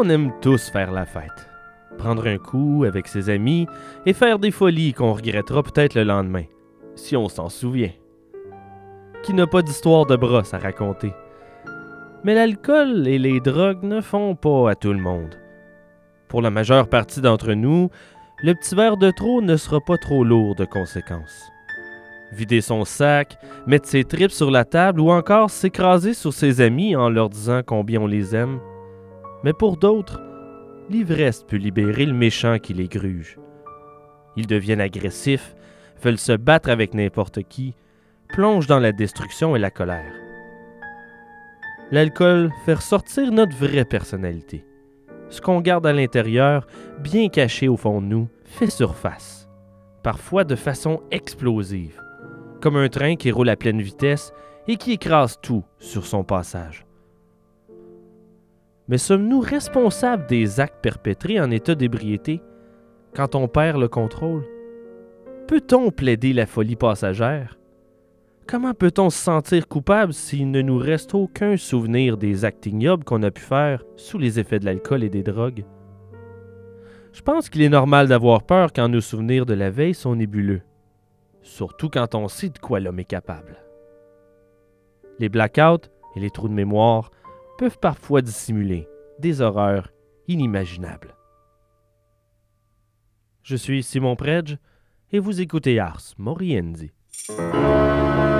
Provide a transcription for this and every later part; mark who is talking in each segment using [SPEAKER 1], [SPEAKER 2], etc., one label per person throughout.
[SPEAKER 1] On aime tous faire la fête. Prendre un coup avec ses amis et faire des folies qu'on regrettera peut-être le lendemain, si on s'en souvient. Qui n'a pas d'histoire de brosse à raconter? Mais l'alcool et les drogues ne font pas à tout le monde. Pour la majeure partie d'entre nous, le petit verre de trop ne sera pas trop lourd de conséquences. Vider son sac, mettre ses tripes sur la table ou encore s'écraser sur ses amis en leur disant combien on les aime. Mais pour d'autres, l'ivresse peut libérer le méchant qui les gruge. Ils deviennent agressifs, veulent se battre avec n'importe qui, plongent dans la destruction et la colère. L'alcool fait ressortir notre vraie personnalité. Ce qu'on garde à l'intérieur, bien caché au fond de nous, fait surface, parfois de façon explosive, comme un train qui roule à pleine vitesse et qui écrase tout sur son passage. Mais sommes-nous responsables des actes perpétrés en état d'ébriété quand on perd le contrôle? Peut-on plaider la folie passagère? Comment peut-on se sentir coupable s'il ne nous reste aucun souvenir des actes ignobles qu'on a pu faire sous les effets de l'alcool et des drogues? Je pense qu'il est normal d'avoir peur quand nos souvenirs de la veille sont nébuleux, surtout quand on sait de quoi l'homme est capable. Les blackouts et les trous de mémoire peuvent parfois dissimuler des horreurs inimaginables. Je suis Simon Predge et vous écoutez Ars Moriendi. «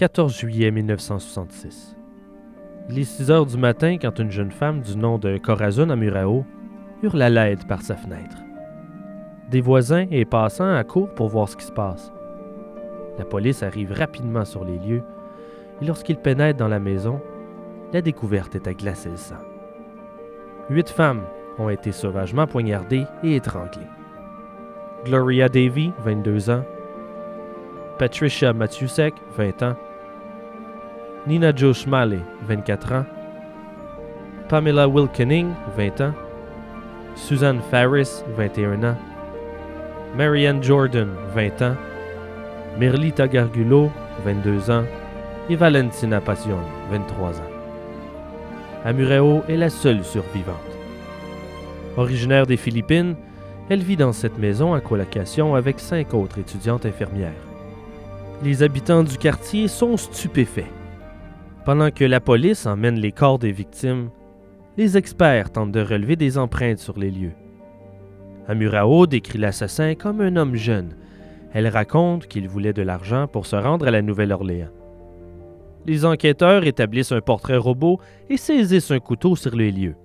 [SPEAKER 1] 14 juillet 1966. Il est 6 heures du matin quand une jeune femme du nom de Corazon Amurao hurle à l'aide par sa fenêtre. Des voisins et passants accourent pour voir ce qui se passe. La police arrive rapidement sur les lieux et lorsqu'ils pénètrent dans la maison, la découverte est à glacer le sang. Huit femmes ont été sauvagement poignardées et étranglées. Gloria Davy, 22 ans, Patricia Matusek, 20 ans, Nina Jo Schmale, 24 ans, Pamela Wilkening, 20 ans, Suzanne Farris, 21 ans, Marianne Jordan, 20 ans, Merlita Gargulo, 22 ans, et Valentina Passion, 23 ans. Amureo est la seule survivante. Originaire des Philippines, elle vit dans cette maison en colocation avec cinq autres étudiantes infirmières. Les habitants du quartier sont stupéfaits. Pendant que la police emmène les corps des victimes, les experts tentent de relever des empreintes sur les lieux. Amurao décrit l'assassin comme un homme jeune. Elle raconte qu'il voulait de l'argent pour se rendre à la Nouvelle-Orléans. Les enquêteurs établissent un portrait robot et saisissent un couteau sur les lieux,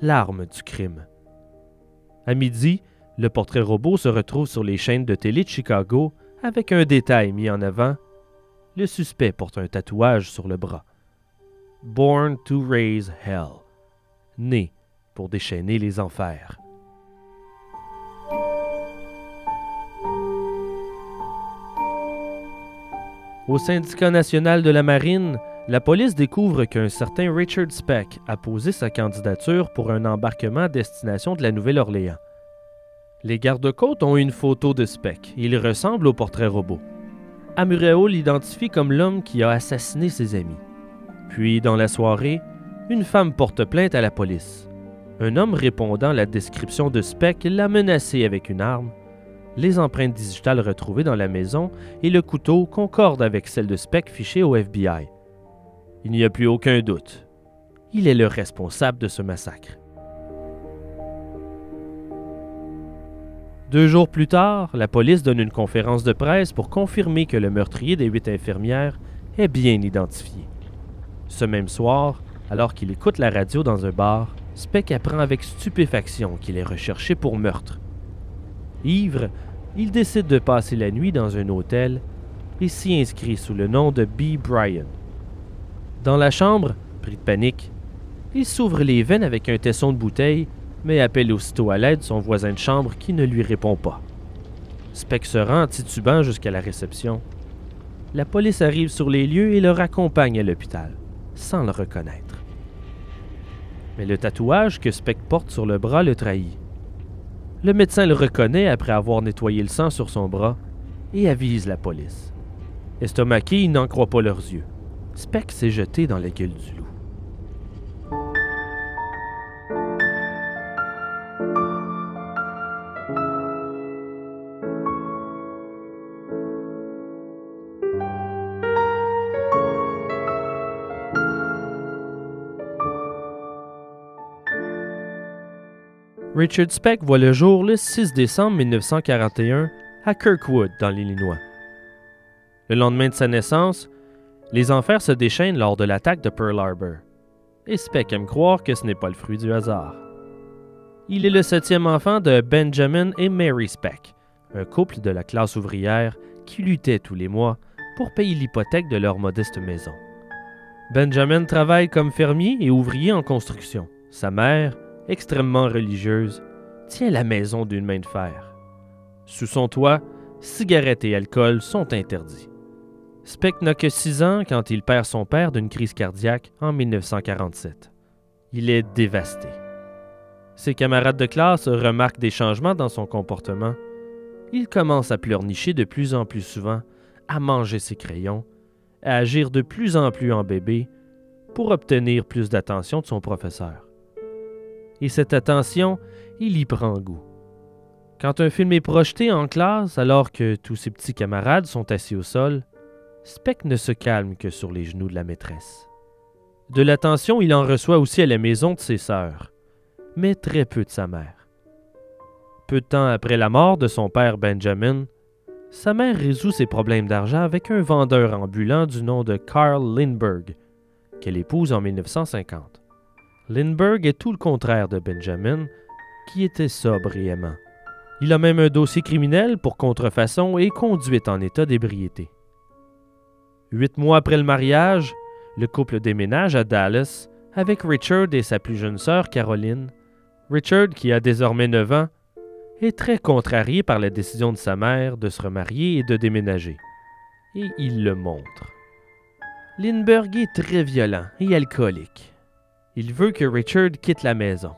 [SPEAKER 1] l'arme du crime. À midi, le portrait robot se retrouve sur les chaînes de télé de Chicago avec un détail mis en avant. Le suspect porte un tatouage sur le bras. Born to raise hell. Né pour déchaîner les enfers. Au syndicat national de la marine, la police découvre qu'un certain Richard Speck a posé sa candidature pour un embarquement à destination de la Nouvelle-Orléans. Les gardes-côtes ont une photo de Speck. Il ressemble au portrait robot. Amureo l'identifie comme l'homme qui a assassiné ses amis. Puis, dans la soirée, une femme porte plainte à la police. Un homme répondant à la description de Speck l'a menacé avec une arme. Les empreintes digitales retrouvées dans la maison et le couteau concordent avec celles de Speck fichées au FBI. Il n'y a plus aucun doute. Il est le responsable de ce massacre. Deux jours plus tard, la police donne une conférence de presse pour confirmer que le meurtrier des huit infirmières est bien identifié. Ce même soir, alors qu'il écoute la radio dans un bar, Speck apprend avec stupéfaction qu'il est recherché pour meurtre. Ivre, il décide de passer la nuit dans un hôtel et s'y inscrit sous le nom de B. Bryan. Dans la chambre, pris de panique, il s'ouvre les veines avec un tesson de bouteille, mais appelle aussitôt à l'aide son voisin de chambre qui ne lui répond pas. Speck se rend titubant jusqu'à la réception. La police arrive sur les lieux et le raccompagne à l'hôpital, sans le reconnaître. Mais le tatouage que Speck porte sur le bras le trahit. Le médecin le reconnaît après avoir nettoyé le sang sur son bras et avise la police. Estomaqués, ils n'en croient pas leurs yeux. Speck s'est jeté dans la gueule du. Richard Speck voit le jour le 6 décembre 1941 à Kirkwood, dans l'Illinois. Le lendemain de sa naissance, les enfers se déchaînent lors de l'attaque de Pearl Harbor. Et Speck aime croire que ce n'est pas le fruit du hasard. Il est le septième enfant de Benjamin et Mary Speck, un couple de la classe ouvrière qui luttait tous les mois pour payer l'hypothèque de leur modeste maison. Benjamin travaille comme fermier et ouvrier en construction. Sa mère, extrêmement religieuse, tient la maison d'une main de fer. Sous son toit, cigarettes et alcool sont interdits. Speck n'a que 6 ans quand il perd son père d'une crise cardiaque en 1947. Il est dévasté. Ses camarades de classe remarquent des changements dans son comportement. Il commence à pleurnicher de plus en plus souvent, à manger ses crayons, à agir de plus en plus en bébé pour obtenir plus d'attention de son professeur et cette attention, il y prend goût. Quand un film est projeté en classe alors que tous ses petits camarades sont assis au sol, Speck ne se calme que sur les genoux de la maîtresse. De l'attention, il en reçoit aussi à la maison de ses sœurs, mais très peu de sa mère. Peu de temps après la mort de son père Benjamin, sa mère résout ses problèmes d'argent avec un vendeur ambulant du nom de Carl Lindbergh, qu'elle épouse en 1950. Lindbergh est tout le contraire de Benjamin, qui était sobre et aimant. Il a même un dossier criminel pour contrefaçon et conduite en état d'ébriété. Huit mois après le mariage, le couple déménage à Dallas avec Richard et sa plus jeune sœur Caroline. Richard, qui a désormais 9 ans, est très contrarié par la décision de sa mère de se remarier et de déménager. Et il le montre. Lindbergh est très violent et alcoolique. Il veut que Richard quitte la maison.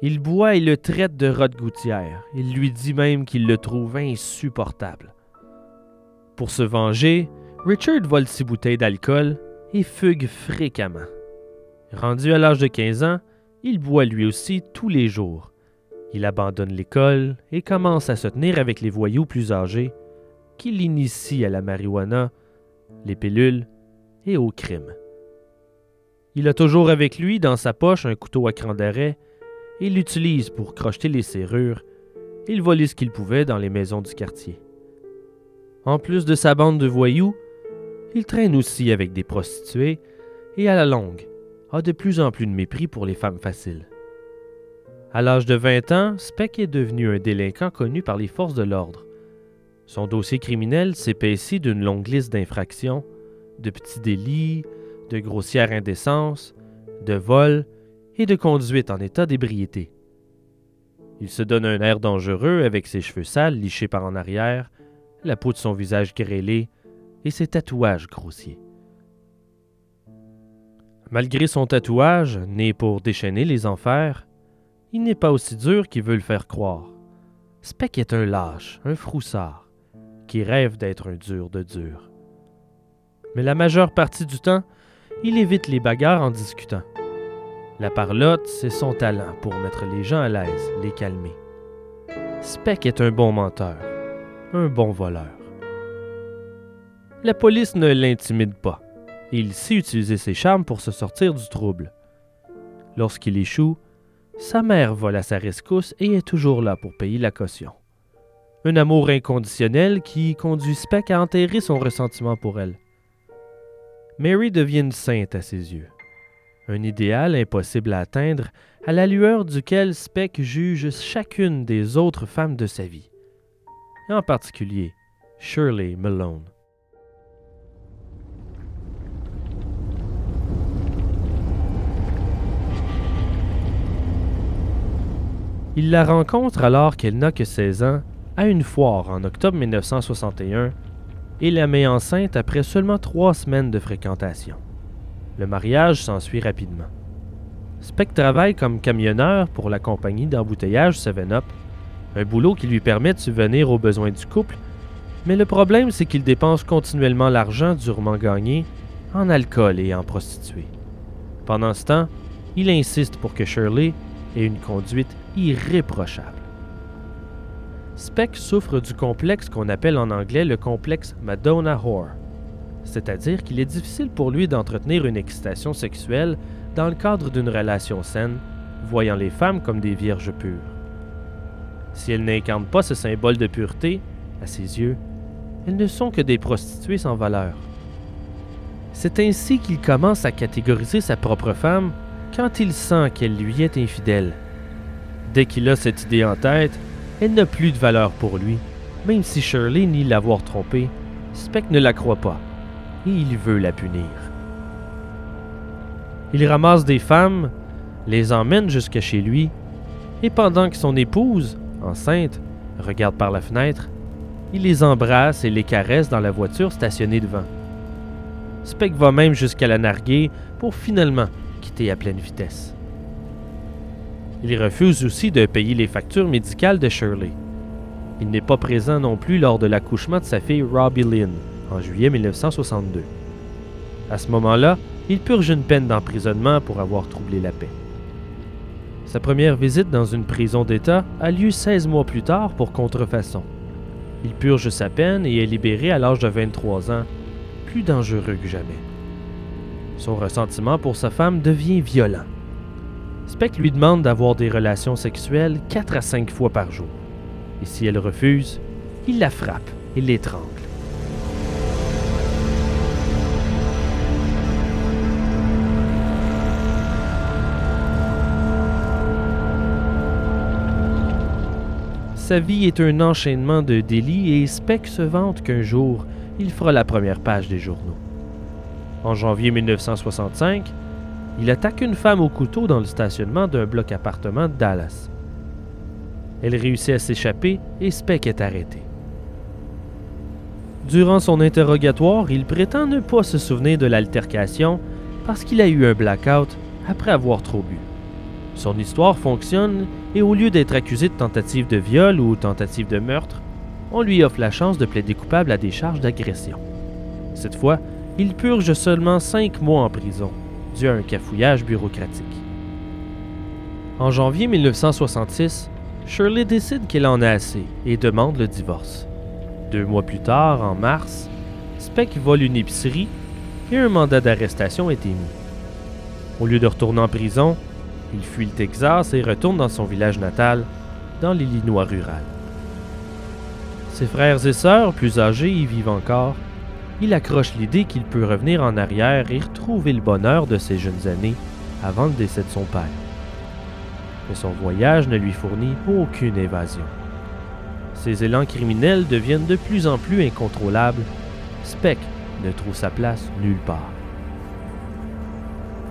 [SPEAKER 1] Il boit et le traite de rot gouttière. Il lui dit même qu'il le trouve insupportable. Pour se venger, Richard vole six bouteilles d'alcool et fugue fréquemment. Rendu à l'âge de 15 ans, il boit lui aussi tous les jours. Il abandonne l'école et commence à se tenir avec les voyous plus âgés qui l'initient à la marijuana, les pilules et au crime. Il a toujours avec lui dans sa poche un couteau à cran d'arrêt et l'utilise pour crocheter les serrures Il volait ce qu'il pouvait dans les maisons du quartier. En plus de sa bande de voyous, il traîne aussi avec des prostituées et à la longue a de plus en plus de mépris pour les femmes faciles. À l'âge de 20 ans, Speck est devenu un délinquant connu par les forces de l'ordre. Son dossier criminel s'épaissit d'une longue liste d'infractions, de petits délits, de grossière indécence, de vol et de conduite en état d'ébriété. Il se donne un air dangereux avec ses cheveux sales lichés par en arrière, la peau de son visage grêlé et ses tatouages grossiers. Malgré son tatouage, né pour déchaîner les enfers, il n'est pas aussi dur qu'il veut le faire croire. Speck est un lâche, un froussard, qui rêve d'être un dur de dur. Mais la majeure partie du temps, il évite les bagarres en discutant. La parlotte, c'est son talent pour mettre les gens à l'aise, les calmer. Speck est un bon menteur, un bon voleur. La police ne l'intimide pas. Il sait utiliser ses charmes pour se sortir du trouble. Lorsqu'il échoue, sa mère vole à sa rescousse et est toujours là pour payer la caution. Un amour inconditionnel qui conduit Speck à enterrer son ressentiment pour elle. Mary devient une sainte à ses yeux. Un idéal impossible à atteindre, à la lueur duquel Speck juge chacune des autres femmes de sa vie. En particulier Shirley Malone. Il la rencontre alors qu'elle n'a que 16 ans à une foire en octobre 1961 et la met enceinte après seulement trois semaines de fréquentation. Le mariage s'ensuit rapidement. Speck travaille comme camionneur pour la compagnie d'embouteillage 7-Up, un boulot qui lui permet de subvenir aux besoins du couple, mais le problème c'est qu'il dépense continuellement l'argent durement gagné en alcool et en prostituées. Pendant ce temps, il insiste pour que Shirley ait une conduite irréprochable. Speck souffre du complexe qu'on appelle en anglais le complexe Madonna Whore, c'est-à-dire qu'il est difficile pour lui d'entretenir une excitation sexuelle dans le cadre d'une relation saine, voyant les femmes comme des vierges pures. Si elles n'incarnent pas ce symbole de pureté, à ses yeux, elles ne sont que des prostituées sans valeur. C'est ainsi qu'il commence à catégoriser sa propre femme quand il sent qu'elle lui est infidèle. Dès qu'il a cette idée en tête, elle n'a plus de valeur pour lui, même si Shirley nie l'avoir trompée. Speck ne la croit pas, et il veut la punir. Il ramasse des femmes, les emmène jusqu'à chez lui, et pendant que son épouse, enceinte, regarde par la fenêtre, il les embrasse et les caresse dans la voiture stationnée devant. Speck va même jusqu'à la narguer pour finalement quitter à pleine vitesse. Il refuse aussi de payer les factures médicales de Shirley. Il n'est pas présent non plus lors de l'accouchement de sa fille Robbie Lynn en juillet 1962. À ce moment-là, il purge une peine d'emprisonnement pour avoir troublé la paix. Sa première visite dans une prison d'État a lieu 16 mois plus tard pour contrefaçon. Il purge sa peine et est libéré à l'âge de 23 ans, plus dangereux que jamais. Son ressentiment pour sa femme devient violent. Speck lui demande d'avoir des relations sexuelles 4 à 5 fois par jour. Et si elle refuse, il la frappe et l'étrangle. Sa vie est un enchaînement de délits et Speck se vante qu'un jour, il fera la première page des journaux. En janvier 1965, il attaque une femme au couteau dans le stationnement d'un bloc appartement de Dallas. Elle réussit à s'échapper et Speck est arrêté. Durant son interrogatoire, il prétend ne pas se souvenir de l'altercation parce qu'il a eu un blackout après avoir trop bu. Son histoire fonctionne et au lieu d'être accusé de tentative de viol ou tentative de meurtre, on lui offre la chance de plaider coupable à des charges d'agression. Cette fois, il purge seulement cinq mois en prison à un cafouillage bureaucratique. En janvier 1966, Shirley décide qu'elle en a assez et demande le divorce. Deux mois plus tard, en mars, Speck vole une épicerie et un mandat d'arrestation est émis. Au lieu de retourner en prison, il fuit le Texas et retourne dans son village natal, dans l'Illinois rural. Ses frères et sœurs, plus âgés, y vivent encore il accroche l'idée qu'il peut revenir en arrière et retrouver le bonheur de ses jeunes années avant le décès de son père. Mais son voyage ne lui fournit aucune évasion. Ses élans criminels deviennent de plus en plus incontrôlables. Speck ne trouve sa place nulle part.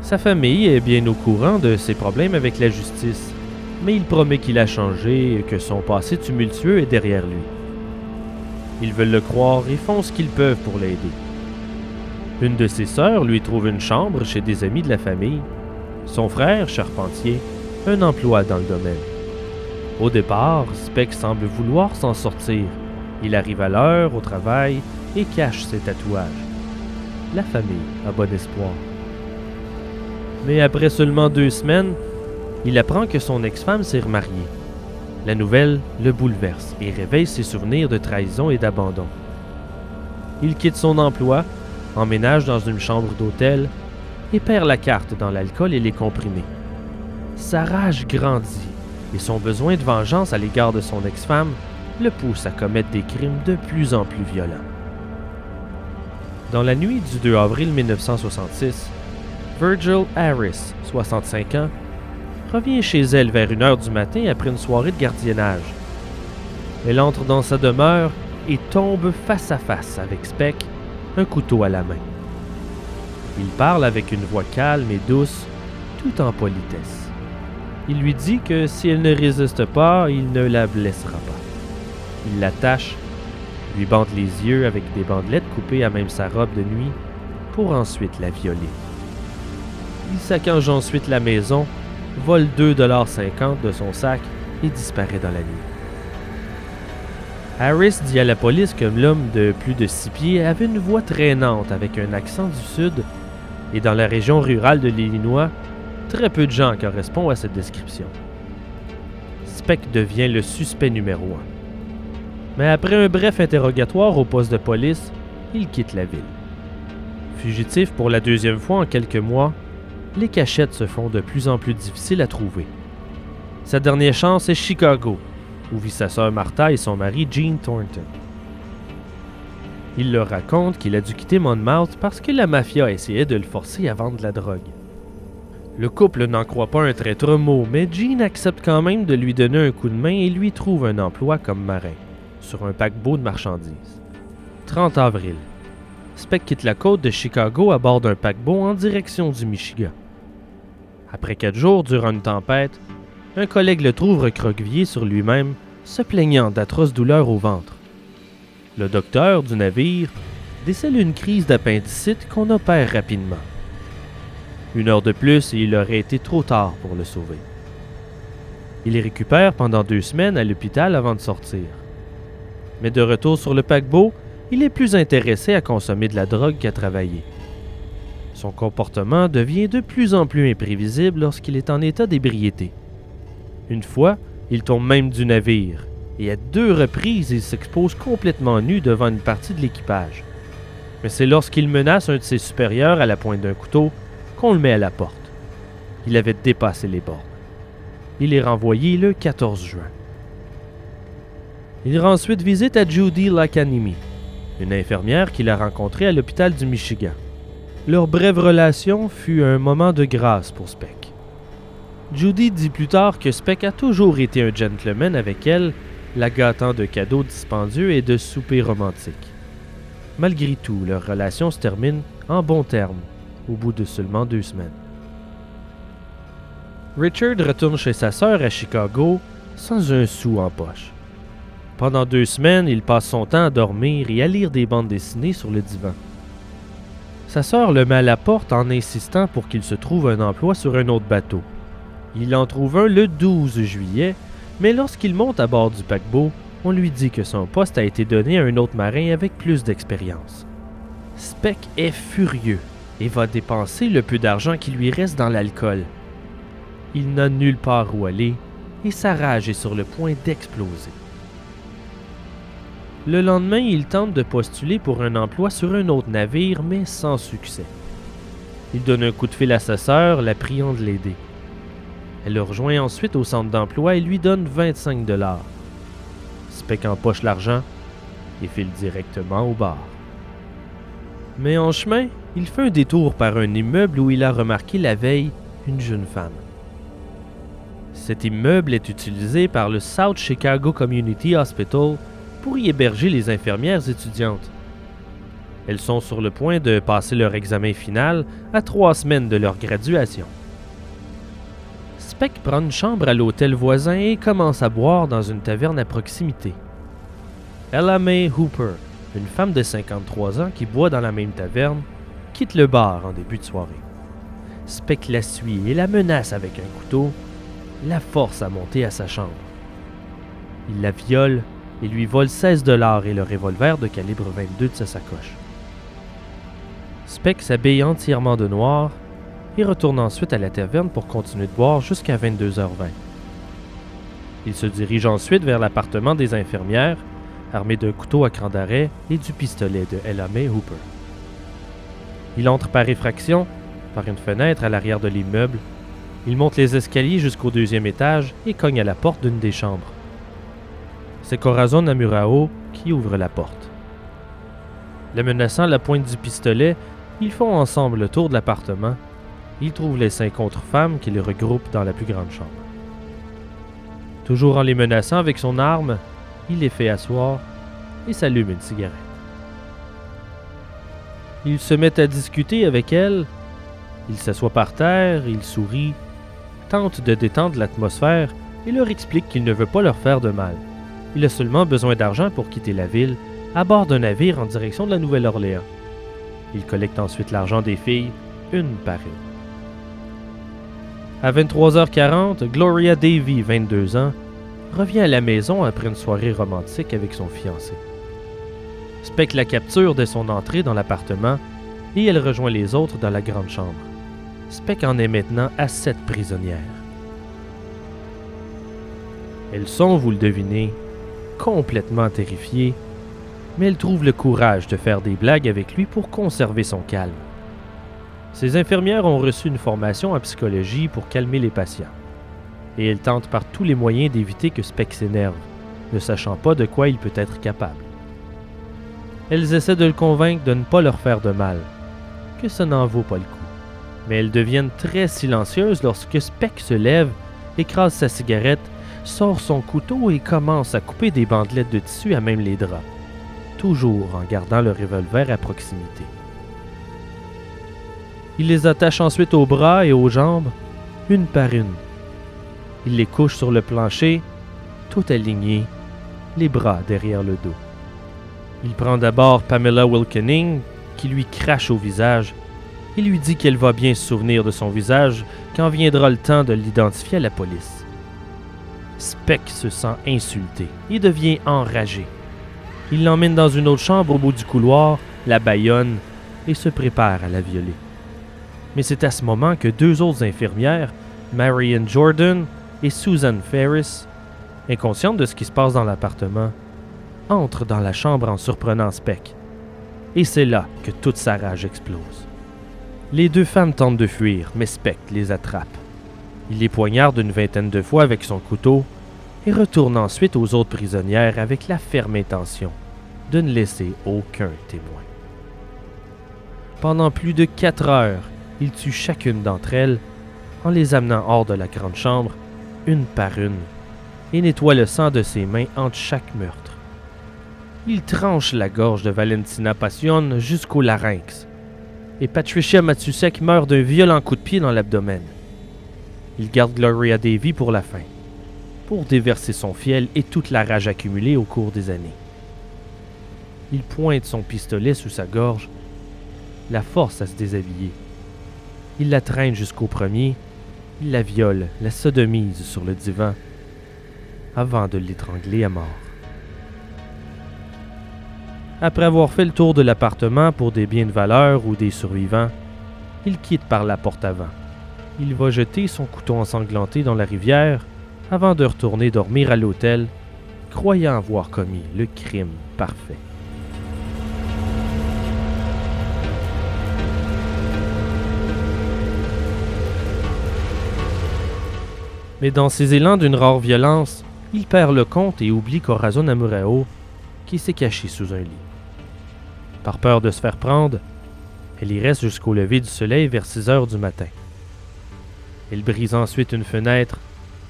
[SPEAKER 1] Sa famille est bien au courant de ses problèmes avec la justice, mais il promet qu'il a changé et que son passé tumultueux est derrière lui. Ils veulent le croire et font ce qu'ils peuvent pour l'aider. Une de ses sœurs lui trouve une chambre chez des amis de la famille. Son frère, charpentier, un emploi dans le domaine. Au départ, Speck semble vouloir s'en sortir. Il arrive à l'heure au travail et cache ses tatouages. La famille a bon espoir. Mais après seulement deux semaines, il apprend que son ex-femme s'est remariée. La nouvelle le bouleverse et réveille ses souvenirs de trahison et d'abandon. Il quitte son emploi, emménage dans une chambre d'hôtel et perd la carte dans l'alcool et les comprimés. Sa rage grandit et son besoin de vengeance à l'égard de son ex-femme le pousse à commettre des crimes de plus en plus violents. Dans la nuit du 2 avril 1966, Virgil Harris, 65 ans, revient chez elle vers 1 heure du matin après une soirée de gardiennage. Elle entre dans sa demeure et tombe face à face avec Speck, un couteau à la main. Il parle avec une voix calme et douce, tout en politesse. Il lui dit que si elle ne résiste pas, il ne la blessera pas. Il l'attache, lui bande les yeux avec des bandelettes coupées à même sa robe de nuit, pour ensuite la violer. Il saccage ensuite la maison, vole 2,50$ de son sac et disparaît dans la nuit. Harris dit à la police que l'homme de plus de six pieds avait une voix traînante avec un accent du sud, et dans la région rurale de l'Illinois, très peu de gens correspondent à cette description. Speck devient le suspect numéro un. Mais après un bref interrogatoire au poste de police, il quitte la ville. Fugitif pour la deuxième fois en quelques mois, les cachettes se font de plus en plus difficiles à trouver. Sa dernière chance est Chicago, où vit sa sœur Martha et son mari Jean Thornton. Il leur raconte qu'il a dû quitter Monmouth parce que la mafia essayait de le forcer à vendre la drogue. Le couple n'en croit pas un traître mot, mais Jean accepte quand même de lui donner un coup de main et lui trouve un emploi comme marin, sur un paquebot de marchandises. 30 avril. Speck quitte la côte de Chicago à bord d'un paquebot en direction du Michigan. Après quatre jours durant une tempête, un collègue le trouve recroquevillé sur lui-même, se plaignant d'atroces douleurs au ventre. Le docteur du navire décèle une crise d'appendicite qu'on opère rapidement. Une heure de plus et il aurait été trop tard pour le sauver. Il les récupère pendant deux semaines à l'hôpital avant de sortir. Mais de retour sur le paquebot, il est plus intéressé à consommer de la drogue qu'à travailler. Son comportement devient de plus en plus imprévisible lorsqu'il est en état d'ébriété. Une fois, il tombe même du navire, et à deux reprises, il s'expose complètement nu devant une partie de l'équipage. Mais c'est lorsqu'il menace un de ses supérieurs à la pointe d'un couteau qu'on le met à la porte. Il avait dépassé les bornes. Il est renvoyé le 14 juin. Il rend ensuite visite à Judy Lacanimi, une infirmière qu'il a rencontrée à l'hôpital du Michigan. Leur brève relation fut un moment de grâce pour Speck. Judy dit plus tard que Speck a toujours été un gentleman avec elle, la gâtant de cadeaux dispendieux et de soupers romantiques. Malgré tout, leur relation se termine en bons termes au bout de seulement deux semaines. Richard retourne chez sa sœur à Chicago sans un sou en poche. Pendant deux semaines, il passe son temps à dormir et à lire des bandes dessinées sur le divan. Sa sœur le met à la porte en insistant pour qu'il se trouve un emploi sur un autre bateau. Il en trouve un le 12 juillet, mais lorsqu'il monte à bord du paquebot, on lui dit que son poste a été donné à un autre marin avec plus d'expérience. Speck est furieux et va dépenser le peu d'argent qui lui reste dans l'alcool. Il n'a nulle part où aller et sa rage est sur le point d'exploser. Le lendemain, il tente de postuler pour un emploi sur un autre navire, mais sans succès. Il donne un coup de fil à sa sœur, la priant de l'aider. Elle le rejoint ensuite au centre d'emploi et lui donne 25 dollars. Speck empoche l'argent et file directement au bar. Mais en chemin, il fait un détour par un immeuble où il a remarqué la veille une jeune femme. Cet immeuble est utilisé par le South Chicago Community Hospital pour y héberger les infirmières étudiantes. Elles sont sur le point de passer leur examen final à trois semaines de leur graduation. Speck prend une chambre à l'hôtel voisin et commence à boire dans une taverne à proximité. Ella May Hooper, une femme de 53 ans qui boit dans la même taverne, quitte le bar en début de soirée. Speck la suit et la menace avec un couteau, la force à monter à sa chambre. Il la viole et lui vole 16 dollars et le revolver de calibre 22 de sa sacoche. Speck s'habille entièrement de noir et retourne ensuite à la taverne pour continuer de boire jusqu'à 22h20. Il se dirige ensuite vers l'appartement des infirmières, armé d'un couteau à cran d'arrêt et du pistolet de Ella May Hooper. Il entre par effraction, par une fenêtre à l'arrière de l'immeuble. Il monte les escaliers jusqu'au deuxième étage et cogne à la porte d'une des chambres. C'est Corazon Amurao qui ouvre la porte. Le menaçant la pointe du pistolet, ils font ensemble le tour de l'appartement. Ils trouvent les cinq autres femmes qui les regroupent dans la plus grande chambre. Toujours en les menaçant avec son arme, il les fait asseoir et s'allume une cigarette. Il se met à discuter avec elles. Il s'assoit par terre, il sourit, tente de détendre l'atmosphère et leur explique qu'il ne veut pas leur faire de mal. Il a seulement besoin d'argent pour quitter la ville à bord d'un navire en direction de la Nouvelle-Orléans. Il collecte ensuite l'argent des filles, une par une. À 23h40, Gloria Davy, 22 ans, revient à la maison après une soirée romantique avec son fiancé. Speck la capture dès son entrée dans l'appartement et elle rejoint les autres dans la grande chambre. Speck en est maintenant à sept prisonnières. Elles sont, vous le devinez, complètement terrifiées, mais elles trouvent le courage de faire des blagues avec lui pour conserver son calme. Ces infirmières ont reçu une formation en psychologie pour calmer les patients, et elles tentent par tous les moyens d'éviter que Speck s'énerve, ne sachant pas de quoi il peut être capable. Elles essaient de le convaincre de ne pas leur faire de mal, que ça n'en vaut pas le coup. Mais elles deviennent très silencieuses lorsque Speck se lève, écrase sa cigarette, sort son couteau et commence à couper des bandelettes de tissu à même les draps, toujours en gardant le revolver à proximité. Il les attache ensuite aux bras et aux jambes, une par une. Il les couche sur le plancher, tout alignés, les bras derrière le dos. Il prend d'abord Pamela Wilkening, qui lui crache au visage, et lui dit qu'elle va bien se souvenir de son visage quand viendra le temps de l'identifier à la police. Speck se sent insulté et devient enragé. Il l'emmène dans une autre chambre au bout du couloir, la baillonne et se prépare à la violer. Mais c'est à ce moment que deux autres infirmières, Marion Jordan et Susan Ferris, inconscientes de ce qui se passe dans l'appartement, entrent dans la chambre en surprenant Speck. Et c'est là que toute sa rage explose. Les deux femmes tentent de fuir, mais Speck les attrape. Il les poignarde une vingtaine de fois avec son couteau et retourne ensuite aux autres prisonnières avec la ferme intention de ne laisser aucun témoin. Pendant plus de quatre heures, il tue chacune d'entre elles en les amenant hors de la grande chambre, une par une, et nettoie le sang de ses mains entre chaque meurtre. Il tranche la gorge de Valentina Passion jusqu'au larynx, et Patricia Matusek meurt d'un violent coup de pied dans l'abdomen. Il garde Gloria Davy pour la fin, pour déverser son fiel et toute la rage accumulée au cours des années. Il pointe son pistolet sous sa gorge, la force à se déshabiller. Il la traîne jusqu'au premier, il la viole, la sodomise sur le divan, avant de l'étrangler à mort. Après avoir fait le tour de l'appartement pour des biens de valeur ou des survivants, il quitte par la porte avant. Il va jeter son couteau ensanglanté dans la rivière avant de retourner dormir à l'hôtel, croyant avoir commis le crime parfait. Mais dans ses élans d'une rare violence, il perd le compte et oublie Corazon Amurao, qui s'est caché sous un lit. Par peur de se faire prendre, elle y reste jusqu'au lever du soleil vers 6 heures du matin. Elle brise ensuite une fenêtre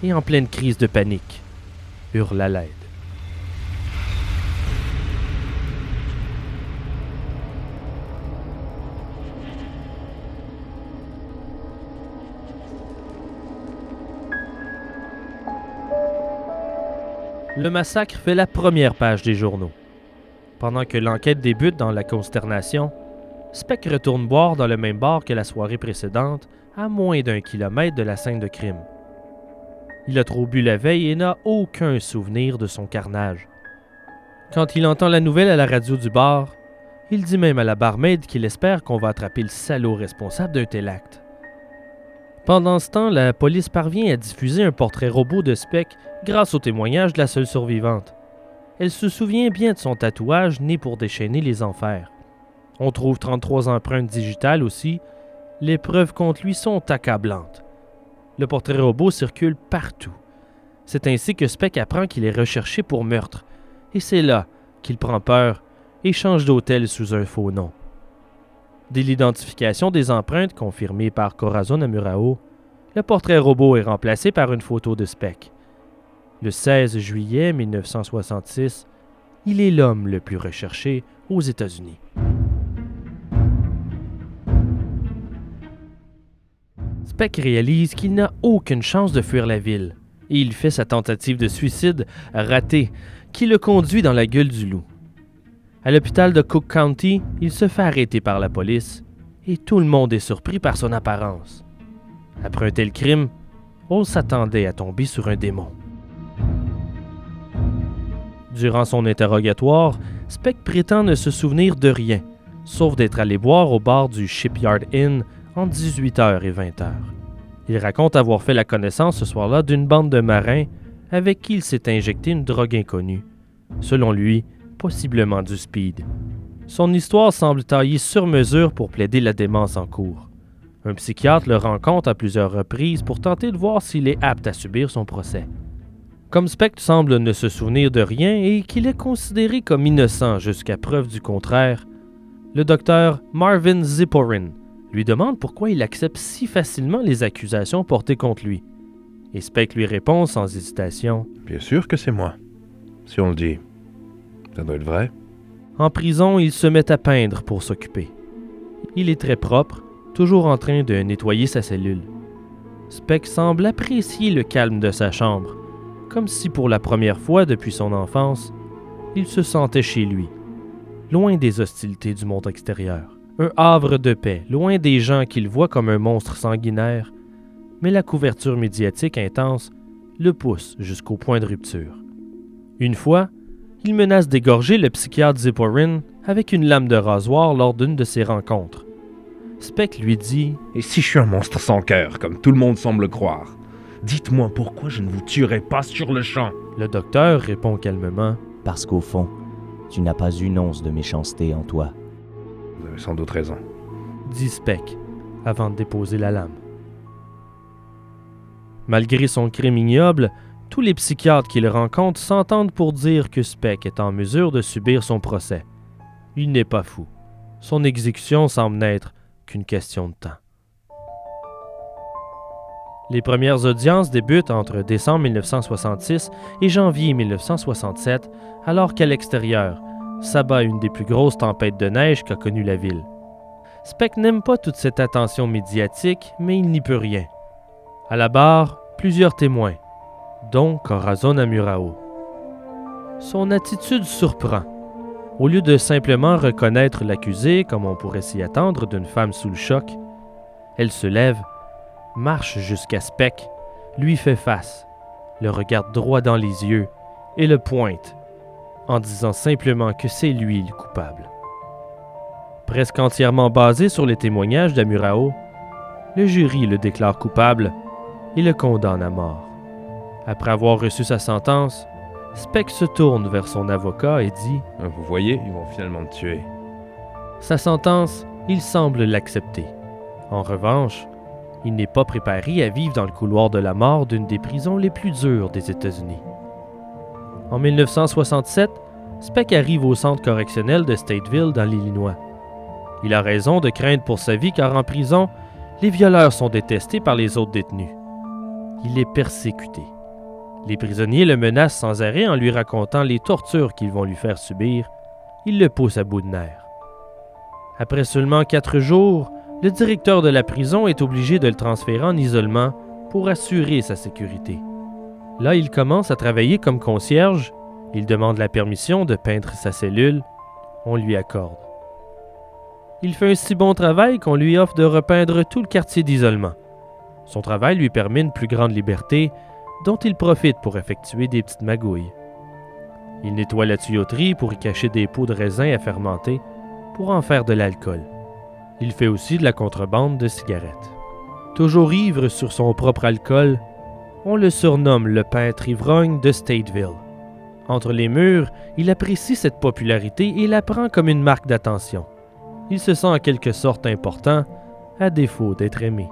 [SPEAKER 1] et, en pleine crise de panique, hurle à l'aide. Le massacre fait la première page des journaux. Pendant que l'enquête débute dans la consternation, Speck retourne boire dans le même bar que la soirée précédente, à moins d'un kilomètre de la scène de crime. Il a trop bu la veille et n'a aucun souvenir de son carnage. Quand il entend la nouvelle à la radio du bar, il dit même à la barmaid qu'il espère qu'on va attraper le salaud responsable d'un tel acte. Pendant ce temps, la police parvient à diffuser un portrait robot de Speck grâce au témoignage de la seule survivante. Elle se souvient bien de son tatouage né pour déchaîner les enfers. On trouve 33 empreintes digitales aussi. Les preuves contre lui sont accablantes. Le portrait robot circule partout. C'est ainsi que Speck apprend qu'il est recherché pour meurtre, et c'est là qu'il prend peur et change d'hôtel sous un faux nom. Dès l'identification des empreintes confirmées par Corazon Amurao, le portrait robot est remplacé par une photo de Speck. Le 16 juillet 1966, il est l'homme le plus recherché aux États-Unis. Speck réalise qu'il n'a aucune chance de fuir la ville et il fait sa tentative de suicide ratée qui le conduit dans la gueule du loup. À l'hôpital de Cook County, il se fait arrêter par la police et tout le monde est surpris par son apparence. Après un tel crime, on s'attendait à tomber sur un démon. Durant son interrogatoire, Speck prétend ne se souvenir de rien, sauf d'être allé boire au bar du Shipyard Inn entre 18h et 20h. Il raconte avoir fait la connaissance ce soir-là d'une bande de marins avec qui il s'est injecté une drogue inconnue. Selon lui, possiblement du speed. Son histoire semble taillée sur mesure pour plaider la démence en cours. Un psychiatre le rencontre à plusieurs reprises pour tenter de voir s'il est apte à subir son procès. Comme Spectre semble ne se souvenir de rien et qu'il est considéré comme innocent jusqu'à preuve du contraire, le docteur Marvin Zipporin lui demande pourquoi il accepte si facilement les accusations portées contre lui. Et Spectre lui répond sans hésitation
[SPEAKER 2] Bien sûr que c'est moi. Si on le dit, ça doit être vrai.
[SPEAKER 1] En prison, il se met à peindre pour s'occuper. Il est très propre, toujours en train de nettoyer sa cellule. Speck semble apprécier le calme de sa chambre comme si pour la première fois depuis son enfance, il se sentait chez lui, loin des hostilités du monde extérieur. Un havre de paix, loin des gens qu'il voit comme un monstre sanguinaire, mais la couverture médiatique intense le pousse jusqu'au point de rupture. Une fois, il menace d'égorger le psychiatre Zipporin avec une lame de rasoir lors d'une de ses rencontres. Speck lui dit
[SPEAKER 2] Et si je suis un monstre sans cœur, comme tout le monde semble croire Dites-moi pourquoi je ne vous tuerai pas sur le champ.
[SPEAKER 1] Le docteur répond calmement.
[SPEAKER 3] Parce qu'au fond, tu n'as pas une once de méchanceté en toi.
[SPEAKER 2] Vous avez sans doute raison.
[SPEAKER 1] Dit Speck, avant de déposer la lame. Malgré son crime ignoble, tous les psychiatres qu'il rencontre s'entendent pour dire que Speck est en mesure de subir son procès. Il n'est pas fou. Son exécution semble n'être qu'une question de temps. Les premières audiences débutent entre décembre 1966 et janvier 1967, alors qu'à l'extérieur, s'abat une des plus grosses tempêtes de neige qu'a connue la ville. Speck n'aime pas toute cette attention médiatique, mais il n'y peut rien. À la barre, plusieurs témoins, dont Corazon Amurao. Son attitude surprend. Au lieu de simplement reconnaître l'accusé, comme on pourrait s'y attendre d'une femme sous le choc, elle se lève marche jusqu'à Speck, lui fait face, le regarde droit dans les yeux et le pointe, en disant simplement que c'est lui le coupable. Presque entièrement basé sur les témoignages d'Amurao, le jury le déclare coupable et le condamne à mort. Après avoir reçu sa sentence, Speck se tourne vers son avocat et dit
[SPEAKER 2] ah, Vous voyez, ils vont finalement me tuer.
[SPEAKER 1] Sa sentence, il semble l'accepter. En revanche, il n'est pas préparé à vivre dans le couloir de la mort d'une des prisons les plus dures des États-Unis. En 1967, Speck arrive au centre correctionnel de Stateville dans l'Illinois. Il a raison de craindre pour sa vie car en prison, les violeurs sont détestés par les autres détenus. Il est persécuté. Les prisonniers le menacent sans arrêt en lui racontant les tortures qu'ils vont lui faire subir. Ils le poussent à bout de nerfs. Après seulement quatre jours, le directeur de la prison est obligé de le transférer en isolement pour assurer sa sécurité. Là, il commence à travailler comme concierge, il demande la permission de peindre sa cellule, on lui accorde. Il fait un si bon travail qu'on lui offre de repeindre tout le quartier d'isolement. Son travail lui permet une plus grande liberté, dont il profite pour effectuer des petites magouilles. Il nettoie la tuyauterie pour y cacher des pots de raisin à fermenter pour en faire de l'alcool. Il fait aussi de la contrebande de cigarettes. Toujours ivre sur son propre alcool, on le surnomme le peintre ivrogne de Stateville. Entre les murs, il apprécie cette popularité et la prend comme une marque d'attention. Il se sent en quelque sorte important, à défaut d'être aimé.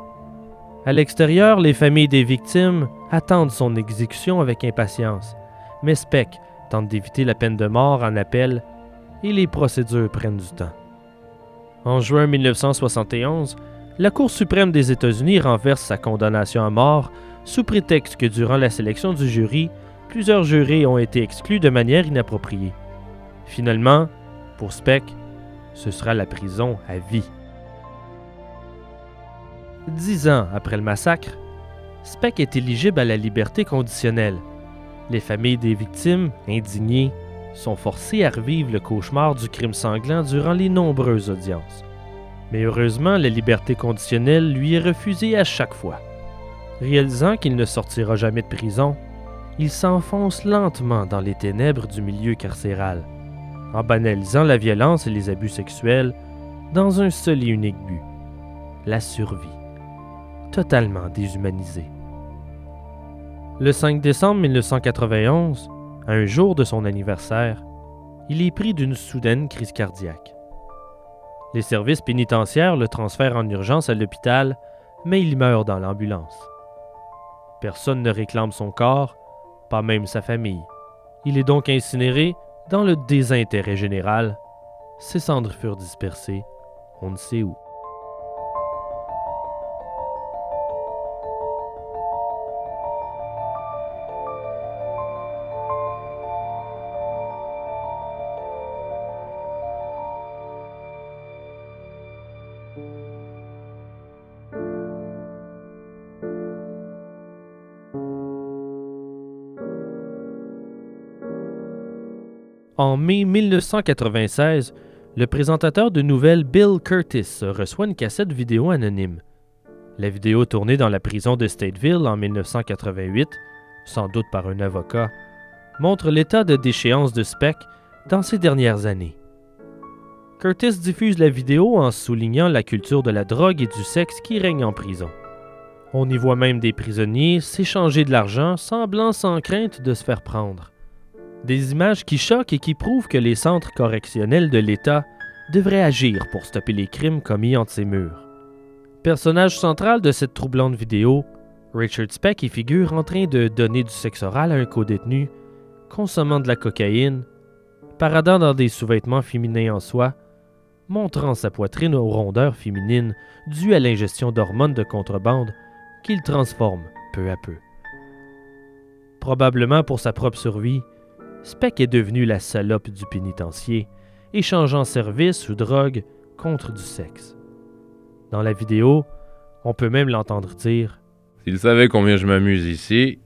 [SPEAKER 1] À l'extérieur, les familles des victimes attendent son exécution avec impatience, mais Speck tente d'éviter la peine de mort en appel et les procédures prennent du temps. En juin 1971, la Cour suprême des États-Unis renverse sa condamnation à mort sous prétexte que durant la sélection du jury, plusieurs jurés ont été exclus de manière inappropriée. Finalement, pour Speck, ce sera la prison à vie. Dix ans après le massacre, Speck est éligible à la liberté conditionnelle. Les familles des victimes, indignées, sont forcées à revivre le cauchemar du crime sanglant durant les nombreuses audiences. Mais heureusement, la liberté conditionnelle lui est refusée à chaque fois. Réalisant qu'il ne sortira jamais de prison, il s'enfonce lentement dans les ténèbres du milieu carcéral, en banalisant la violence et les abus sexuels dans un seul et unique but, la survie, totalement déshumanisé. Le 5 décembre 1991, un jour de son anniversaire, il est pris d'une soudaine crise cardiaque. Les services pénitentiaires le transfèrent en urgence à l'hôpital, mais il meurt dans l'ambulance. Personne ne réclame son corps, pas même sa famille. Il est donc incinéré dans le désintérêt général. Ses cendres furent dispersées, on ne sait où. En mai 1996, le présentateur de nouvelles Bill Curtis reçoit une cassette vidéo anonyme. La vidéo tournée dans la prison de Stateville en 1988, sans doute par un avocat, montre l'état de déchéance de Speck dans ces dernières années. Curtis diffuse la vidéo en soulignant la culture de la drogue et du sexe qui règne en prison. On y voit même des prisonniers s'échanger de l'argent, semblant sans crainte de se faire prendre. Des images qui choquent et qui prouvent que les centres correctionnels de l'État devraient agir pour stopper les crimes commis entre ces murs. Personnage central de cette troublante vidéo, Richard Speck y figure en train de donner du sexe oral à un co-détenu, consommant de la cocaïne, paradant dans des sous-vêtements féminins en soie, montrant sa poitrine aux rondeurs féminines dues à l'ingestion d'hormones de contrebande qu'il transforme peu à peu. Probablement pour sa propre survie, Speck est devenu la salope du pénitencier, échangeant service ou drogue contre du sexe. Dans la vidéo, on peut même l'entendre dire
[SPEAKER 2] S'il savait combien je m'amuse ici,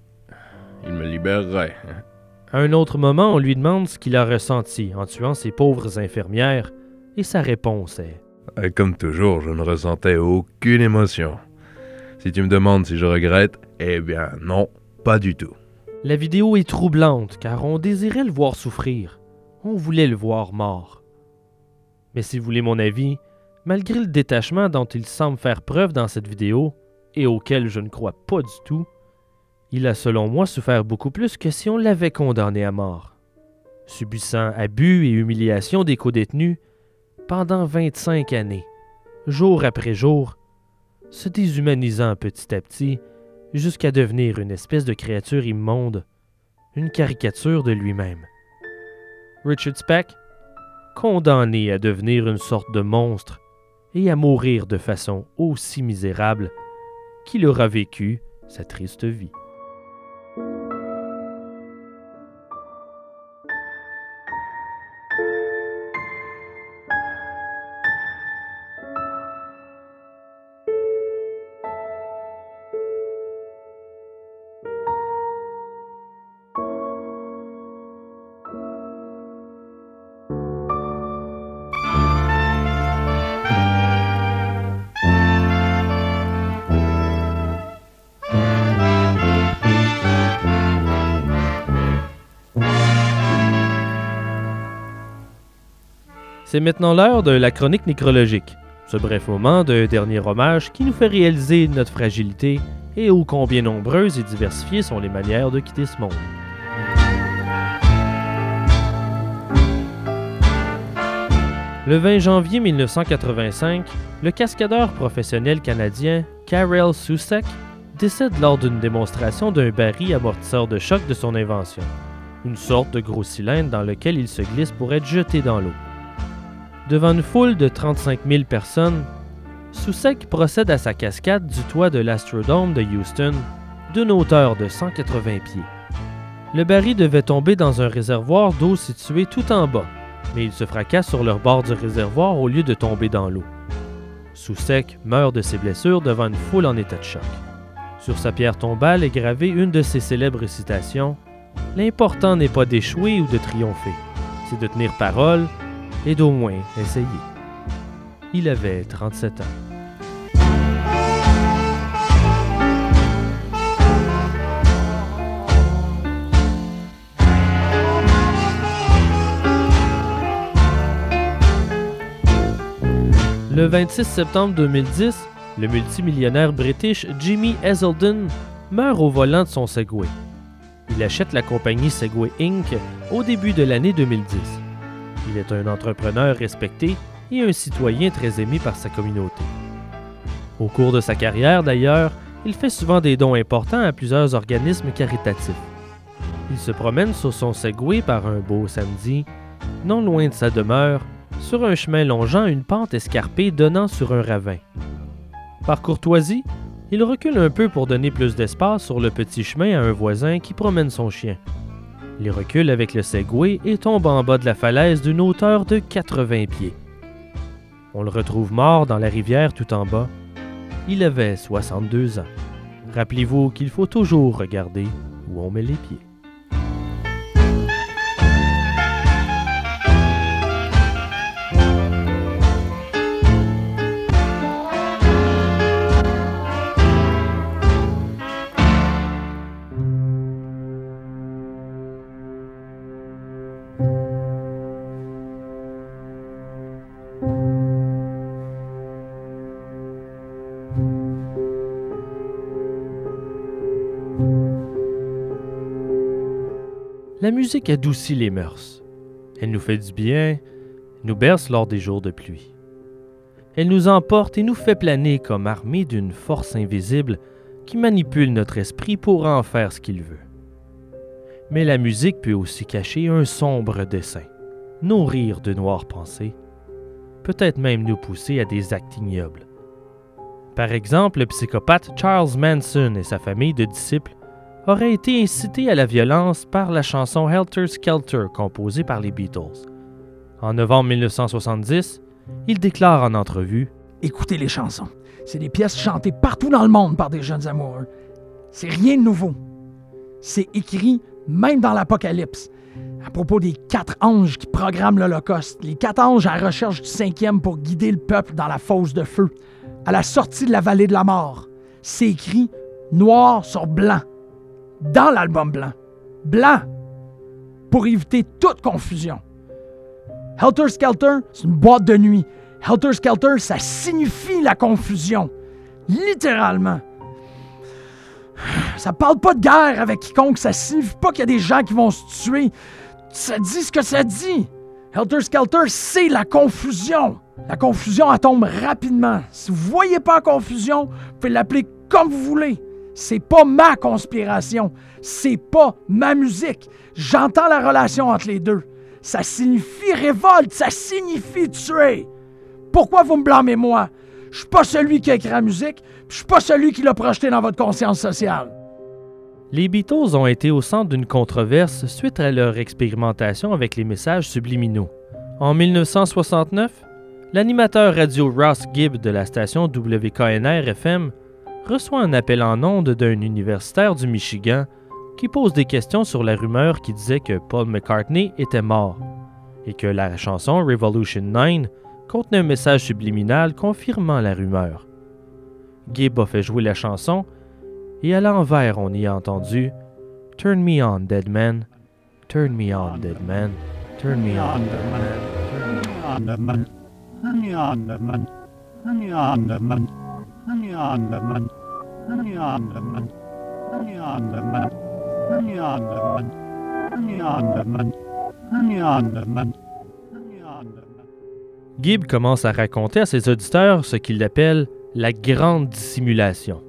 [SPEAKER 2] il me libérerait.
[SPEAKER 1] À un autre moment, on lui demande ce qu'il a ressenti en tuant ces pauvres infirmières, et sa réponse est
[SPEAKER 2] Euh, Comme toujours, je ne ressentais aucune émotion. Si tu me demandes si je regrette, eh bien non, pas du tout.
[SPEAKER 1] La vidéo est troublante car on désirait le voir souffrir. On voulait le voir mort. Mais si vous voulez mon avis, malgré le détachement dont il semble faire preuve dans cette vidéo, et auquel je ne crois pas du tout, il a selon moi souffert beaucoup plus que si on l'avait condamné à mort. Subissant abus et humiliation des co-détenus pendant 25 années, jour après jour, se déshumanisant petit à petit jusqu'à devenir une espèce de créature immonde, une caricature de lui-même. Richard Speck, condamné à devenir une sorte de monstre et à mourir de façon aussi misérable qu'il aura vécu sa triste vie. C'est maintenant l'heure de la chronique nécrologique, ce bref moment d'un dernier hommage qui nous fait réaliser notre fragilité et ô combien nombreuses et diversifiées sont les manières de quitter ce monde. Le 20 janvier 1985, le cascadeur professionnel canadien Karel Susek décède lors d'une démonstration d'un baril amortisseur de choc de son invention, une sorte de gros cylindre dans lequel il se glisse pour être jeté dans l'eau. Devant une foule de 35 000 personnes, Soussek procède à sa cascade du toit de l'Astrodome de Houston d'une hauteur de 180 pieds. Le baril devait tomber dans un réservoir d'eau situé tout en bas, mais il se fracasse sur le bord du réservoir au lieu de tomber dans l'eau. Soussek meurt de ses blessures devant une foule en état de choc. Sur sa pierre tombale est gravée une de ses célèbres citations L'important n'est pas d'échouer ou de triompher, c'est de tenir parole et d'au moins essayer. Il avait 37 ans. Le 26 septembre 2010, le multimillionnaire british Jimmy Hazelden meurt au volant de son Segway. Il achète la compagnie Segway Inc. au début de l'année 2010. Il est un entrepreneur respecté et un citoyen très aimé par sa communauté. Au cours de sa carrière, d'ailleurs, il fait souvent des dons importants à plusieurs organismes caritatifs. Il se promène sur son Segway par un beau samedi, non loin de sa demeure, sur un chemin longeant une pente escarpée donnant sur un ravin. Par courtoisie, il recule un peu pour donner plus d'espace sur le petit chemin à un voisin qui promène son chien. Il recule avec le Segway et tombe en bas de la falaise d'une hauteur de 80 pieds. On le retrouve mort dans la rivière tout en bas. Il avait 62 ans. Rappelez-vous qu'il faut toujours regarder où on met les pieds. La musique adoucit les mœurs. Elle nous fait du bien, nous berce lors des jours de pluie. Elle nous emporte et nous fait planer comme armée d'une force invisible qui manipule notre esprit pour en faire ce qu'il veut. Mais la musique peut aussi cacher un sombre dessein, nourrir de noires pensées, peut-être même nous pousser à des actes ignobles. Par exemple, le psychopathe Charles Manson et sa famille de disciples aurait été incité à la violence par la chanson Helter Skelter composée par les Beatles. En novembre 1970, il déclare en entrevue
[SPEAKER 4] Écoutez les chansons. C'est des pièces chantées partout dans le monde par des jeunes amoureux. C'est rien de nouveau. C'est écrit même dans l'Apocalypse. À propos des quatre anges qui programment l'Holocauste, les quatre anges à recherche du cinquième pour guider le peuple dans la fosse de feu, à la sortie de la vallée de la mort. C'est écrit noir sur blanc dans l'album blanc. Blanc. Pour éviter toute confusion. Helter Skelter, c'est une boîte de nuit. Helter Skelter, ça signifie la confusion. Littéralement. Ça parle pas de guerre avec quiconque, ça signifie pas qu'il y a des gens qui vont se tuer. Ça dit ce que ça dit. Helter Skelter, c'est la confusion. La confusion, elle tombe rapidement. Si vous voyez pas la confusion, vous pouvez l'appeler comme vous voulez. C'est pas ma conspiration. C'est pas ma musique. J'entends la relation entre les deux. Ça signifie révolte, ça signifie tuer. Pourquoi vous me blâmez moi? Je suis pas celui qui a écrit la musique, je suis pas celui qui l'a projeté dans votre conscience sociale.
[SPEAKER 1] Les Beatles ont été au centre d'une controverse suite à leur expérimentation avec les messages subliminaux. En 1969, l'animateur radio Ross Gibb de la station WKNR-FM reçoit un appel en ondes d'un universitaire du Michigan qui pose des questions sur la rumeur qui disait que Paul McCartney était mort et que la chanson Revolution 9 contenait un message subliminal confirmant la rumeur. Gibb a fait jouer la chanson et à l'envers on y a entendu Turn me on, dead man. Turn me on, dead man. Turn me on, dead man. Turn me on, dead man. Turn me on, dead man. Turn me on, dead man. Turn me on, dead man. Gibb commence à raconter à ses auditeurs ce qu'il appelle la grande dissimulation.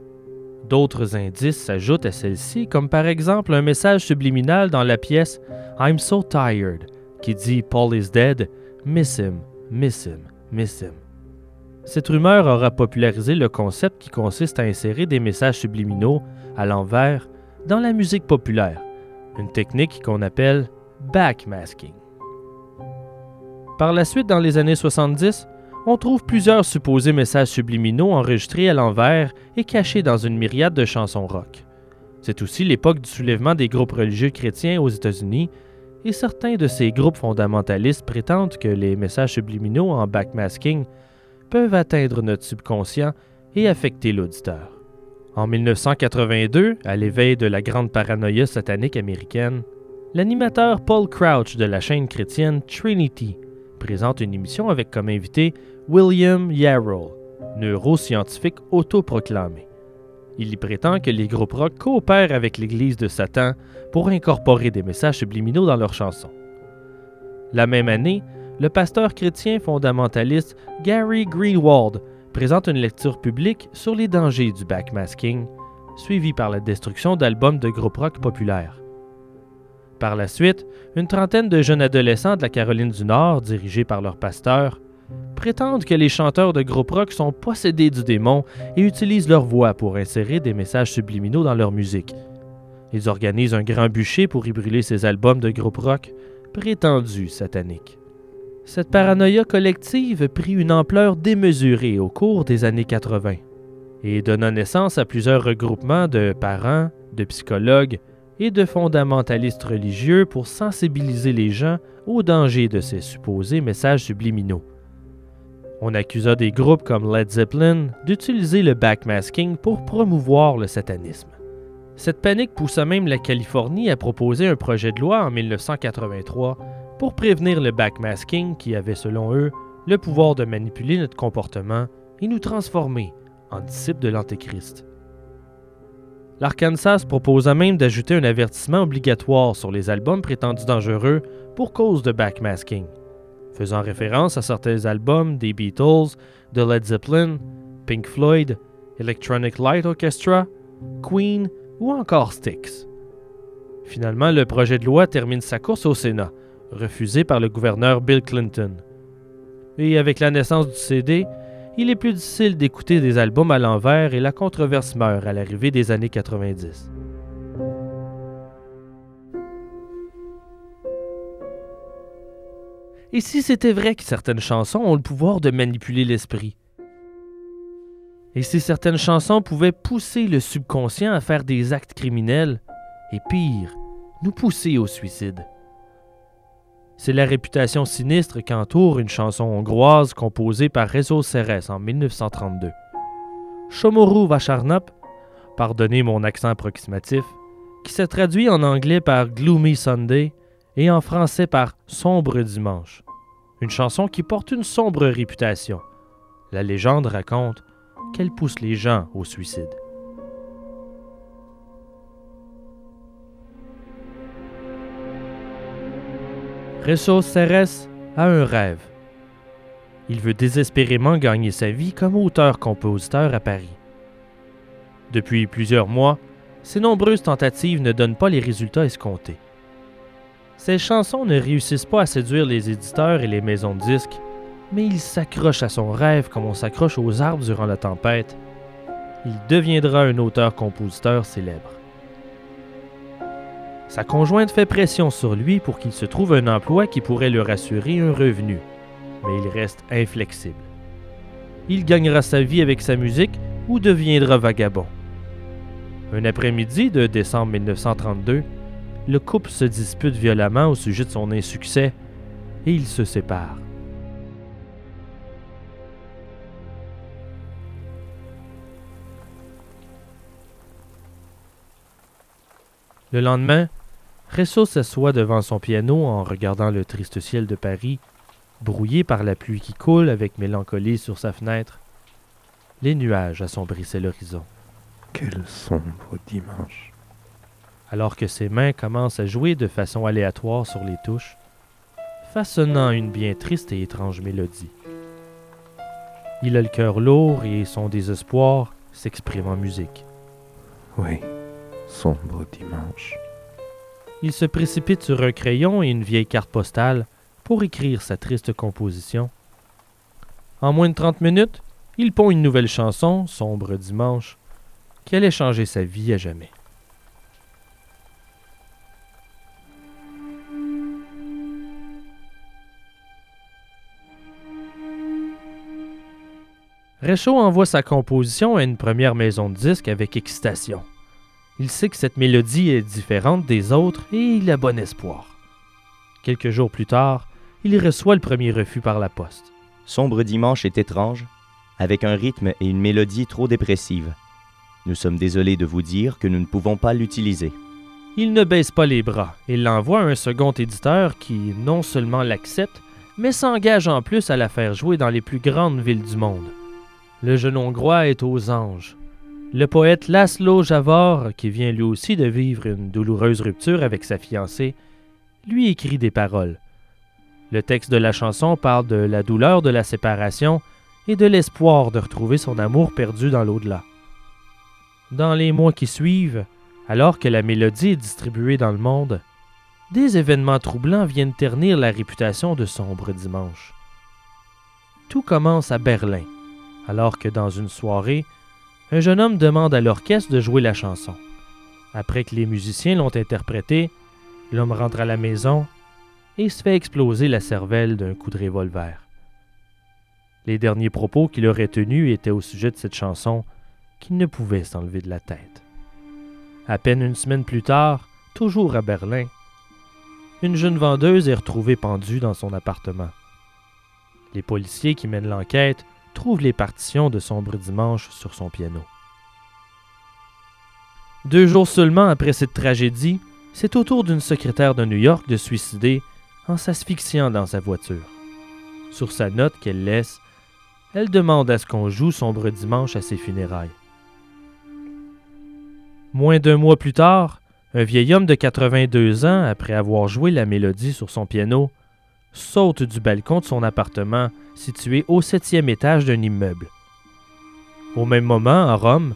[SPEAKER 1] D'autres indices s'ajoutent à celle-ci, comme par exemple un message subliminal dans la pièce I'm so tired, qui dit Paul is dead, miss him, miss him, miss him. Cette rumeur aura popularisé le concept qui consiste à insérer des messages subliminaux à l'envers dans la musique populaire, une technique qu'on appelle backmasking. Par la suite, dans les années 70, on trouve plusieurs supposés messages subliminaux enregistrés à l'envers et cachés dans une myriade de chansons rock. C'est aussi l'époque du soulèvement des groupes religieux chrétiens aux États-Unis, et certains de ces groupes fondamentalistes prétendent que les messages subliminaux en backmasking peuvent atteindre notre subconscient et affecter l'auditeur. En 1982, à l'éveil de la grande paranoïa satanique américaine, l'animateur Paul Crouch de la chaîne chrétienne Trinity présente une émission avec comme invité William Yarrow, neuroscientifique autoproclamé. Il y prétend que les groupes rock coopèrent avec l'Église de Satan pour incorporer des messages subliminaux dans leurs chansons. La même année, le pasteur chrétien fondamentaliste Gary Greenwald présente une lecture publique sur les dangers du backmasking, suivi par la destruction d'albums de groupes rock populaires. Par la suite, une trentaine de jeunes adolescents de la Caroline du Nord, dirigés par leur pasteur, prétendent que les chanteurs de groupe rock sont possédés du démon et utilisent leur voix pour insérer des messages subliminaux dans leur musique. Ils organisent un grand bûcher pour y brûler ces albums de groupe rock prétendus sataniques. Cette paranoïa collective prit une ampleur démesurée au cours des années 80 et donna naissance à plusieurs regroupements de parents, de psychologues et de fondamentalistes religieux pour sensibiliser les gens au danger de ces supposés messages subliminaux. On accusa des groupes comme Led Zeppelin d'utiliser le backmasking pour promouvoir le satanisme. Cette panique poussa même la Californie à proposer un projet de loi en 1983 pour prévenir le backmasking qui avait, selon eux, le pouvoir de manipuler notre comportement et nous transformer en disciples de l'Antéchrist l'Arkansas proposa même d'ajouter un avertissement obligatoire sur les albums prétendus dangereux pour cause de backmasking, faisant référence à certains albums des Beatles, de Led Zeppelin, Pink Floyd, Electronic Light Orchestra, Queen ou encore Styx. Finalement, le projet de loi termine sa course au Sénat, refusé par le gouverneur Bill Clinton. Et avec la naissance du CD, il est plus difficile d'écouter des albums à l'envers et la controverse meurt à l'arrivée des années 90. Et si c'était vrai que certaines chansons ont le pouvoir de manipuler l'esprit? Et si certaines chansons pouvaient pousser le subconscient à faire des actes criminels, et pire, nous pousser au suicide? C'est la réputation sinistre qu'entoure une chanson hongroise composée par Rezo Ceres en 1932. Shomoru Vacharnap, pardonnez mon accent approximatif, qui se traduit en anglais par Gloomy Sunday et en français par Sombre Dimanche. Une chanson qui porte une sombre réputation. La légende raconte qu'elle pousse les gens au suicide. Resso Ceres a un rêve. Il veut désespérément gagner sa vie comme auteur-compositeur à Paris. Depuis plusieurs mois, ses nombreuses tentatives ne donnent pas les résultats escomptés. Ses chansons ne réussissent pas à séduire les éditeurs et les maisons de disques, mais il s'accroche à son rêve comme on s'accroche aux arbres durant la tempête. Il deviendra un auteur-compositeur célèbre. Sa conjointe fait pression sur lui pour qu'il se trouve un emploi qui pourrait leur assurer un revenu, mais il reste inflexible. Il gagnera sa vie avec sa musique ou deviendra vagabond. Un après-midi de décembre 1932, le couple se dispute violemment au sujet de son insuccès et ils se séparent. Le lendemain, Resso s'assoit devant son piano en regardant le triste ciel de Paris, brouillé par la pluie qui coule avec mélancolie sur sa fenêtre. Les nuages assombrissaient l'horizon.
[SPEAKER 2] Quel sombre dimanche.
[SPEAKER 1] Alors que ses mains commencent à jouer de façon aléatoire sur les touches, façonnant une bien triste et étrange mélodie. Il a le cœur lourd et son désespoir s'exprime en musique.
[SPEAKER 2] Oui, sombre dimanche.
[SPEAKER 1] Il se précipite sur un crayon et une vieille carte postale pour écrire sa triste composition. En moins de 30 minutes, il pond une nouvelle chanson, Sombre dimanche, qui allait changer sa vie à jamais. Réchaud envoie sa composition à une première maison de disques avec excitation. Il sait que cette mélodie est différente des autres et il a bon espoir. Quelques jours plus tard, il reçoit le premier refus par la poste.
[SPEAKER 3] Sombre dimanche est étrange, avec un rythme et une mélodie trop dépressive. Nous sommes désolés de vous dire que nous ne pouvons pas l'utiliser.
[SPEAKER 1] Il ne baisse pas les bras et l'envoie à un second éditeur qui non seulement l'accepte, mais s'engage en plus à la faire jouer dans les plus grandes villes du monde. Le jeune Hongrois est aux anges. Le poète Laszlo Javor, qui vient lui aussi de vivre une douloureuse rupture avec sa fiancée, lui écrit des paroles. Le texte de la chanson parle de la douleur de la séparation et de l'espoir de retrouver son amour perdu dans l'au-delà. Dans les mois qui suivent, alors que la mélodie est distribuée dans le monde, des événements troublants viennent ternir la réputation de Sombre Dimanche. Tout commence à Berlin, alors que dans une soirée, un jeune homme demande à l'orchestre de jouer la chanson. Après que les musiciens l'ont interprétée, l'homme rentre à la maison et se fait exploser la cervelle d'un coup de revolver. Les derniers propos qu'il aurait tenus étaient au sujet de cette chanson qu'il ne pouvait s'enlever de la tête. À peine une semaine plus tard, toujours à Berlin, une jeune vendeuse est retrouvée pendue dans son appartement. Les policiers qui mènent l'enquête trouve les partitions de Sombre Dimanche sur son piano. Deux jours seulement après cette tragédie, c'est au tour d'une secrétaire de New York de suicider en s'asphyxiant dans sa voiture. Sur sa note qu'elle laisse, elle demande à ce qu'on joue Sombre Dimanche à ses funérailles. Moins d'un mois plus tard, un vieil homme de 82 ans, après avoir joué la mélodie sur son piano, saute du balcon de son appartement situé au septième étage d'un immeuble. Au même moment, à Rome,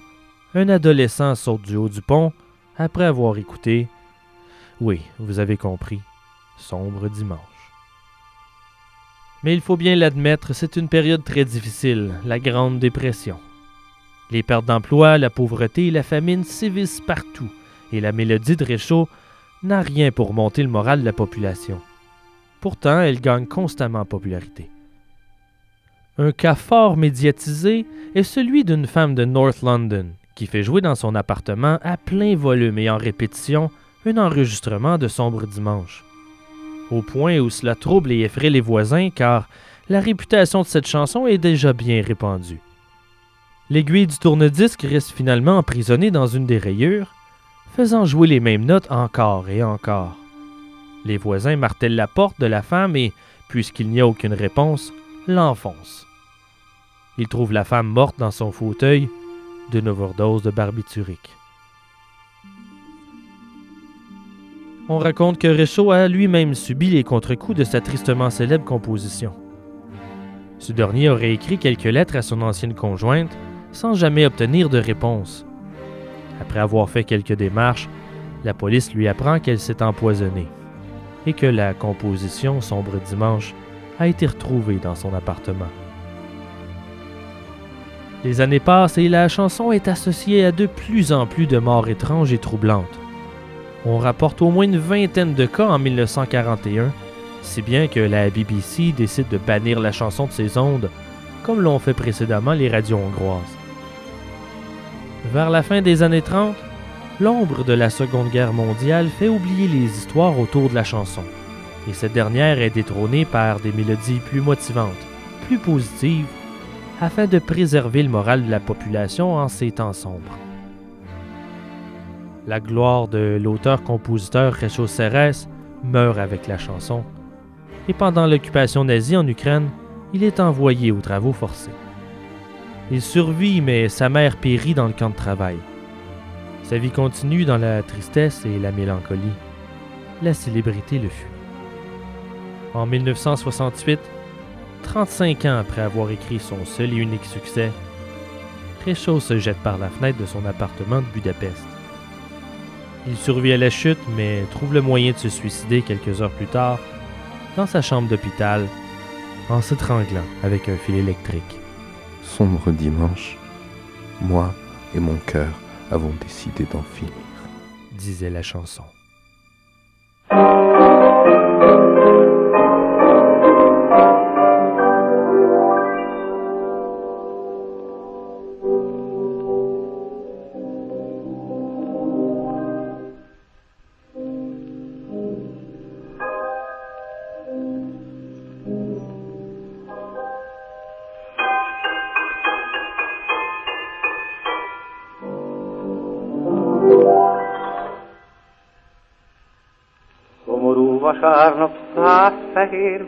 [SPEAKER 1] un adolescent saute du haut du pont après avoir écouté, oui, vous avez compris, sombre dimanche. Mais il faut bien l'admettre, c'est une période très difficile, la Grande Dépression. Les pertes d'emploi, la pauvreté et la famine sévissent partout, et la mélodie de Réchaud n'a rien pour monter le moral de la population. Pourtant, elle gagne constamment en popularité. Un cas fort médiatisé est celui d'une femme de North London qui fait jouer dans son appartement à plein volume et en répétition un enregistrement de Sombre Dimanche. Au point où cela trouble et effraie les voisins car la réputation de cette chanson est déjà bien répandue. L'aiguille du tourne-disque reste finalement emprisonnée dans une des rayures, faisant jouer les mêmes notes encore et encore. Les voisins martèlent la porte de la femme et, puisqu'il n'y a aucune réponse, l'enfoncent. Ils trouvent la femme morte dans son fauteuil d'une overdose de barbiturique. On raconte que Réchaud a lui-même subi les contre-coups de sa tristement célèbre composition. Ce dernier aurait écrit quelques lettres à son ancienne conjointe sans jamais obtenir de réponse. Après avoir fait quelques démarches, la police lui apprend qu'elle s'est empoisonnée et que la composition Sombre Dimanche a été retrouvée dans son appartement. Les années passent et la chanson est associée à de plus en plus de morts étranges et troublantes. On rapporte au moins une vingtaine de cas en 1941, si bien que la BBC décide de bannir la chanson de ses ondes, comme l'ont fait précédemment les radios hongroises. Vers la fin des années 30, L'ombre de la Seconde Guerre mondiale fait oublier les histoires autour de la chanson, et cette dernière est détrônée par des mélodies plus motivantes, plus positives, afin de préserver le moral de la population en ces temps sombres. La gloire de l'auteur-compositeur Réchaud Serres meurt avec la chanson, et pendant l'occupation nazie en Ukraine, il est envoyé aux travaux forcés. Il survit, mais sa mère périt dans le camp de travail. Sa vie continue dans la tristesse et la mélancolie. La célébrité le fuit. En 1968, 35 ans après avoir écrit son seul et unique succès, Réchaud se jette par la fenêtre de son appartement de Budapest. Il survit à la chute, mais trouve le moyen de se suicider quelques heures plus tard dans sa chambre d'hôpital en s'étranglant avec un fil électrique.
[SPEAKER 2] Sombre dimanche, moi et mon cœur avons décidé d'en finir.
[SPEAKER 1] disait la chanson.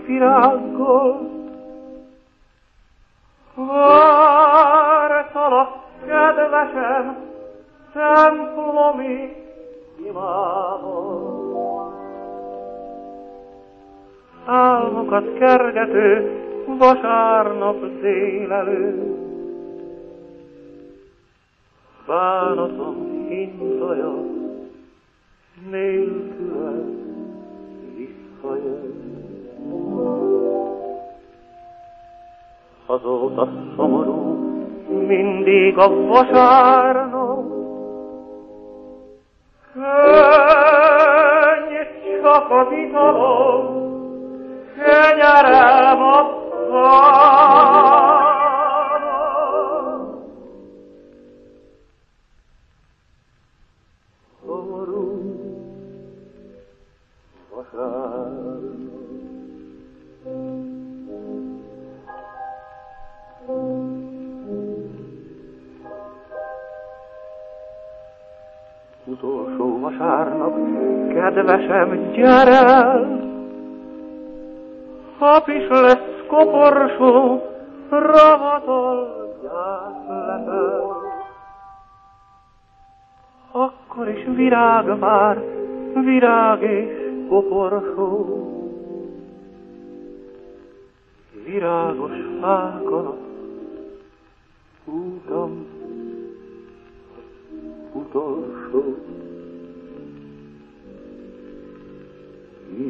[SPEAKER 5] respirar Azóta szomorú mindig a vasárnap, Könny csak az italom, kenyerem a pánom. Szomorú vasárnap. Utolsó vasárnap, kedvesem, gyere! Hap is lesz koporsó, ravatol gyászlepel. Akkor is virág vár, virág és koporsó. Virágos fákon útam utolsó.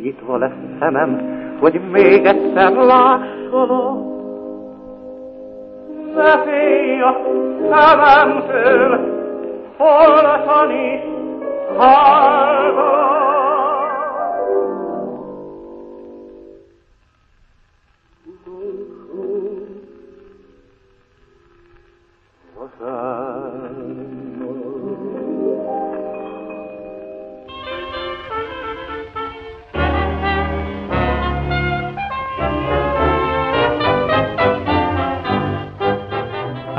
[SPEAKER 5] Nyitva lesz szemem, hogy még egyszer lássalak. Ne félj a szememtől, holtan is hallgat.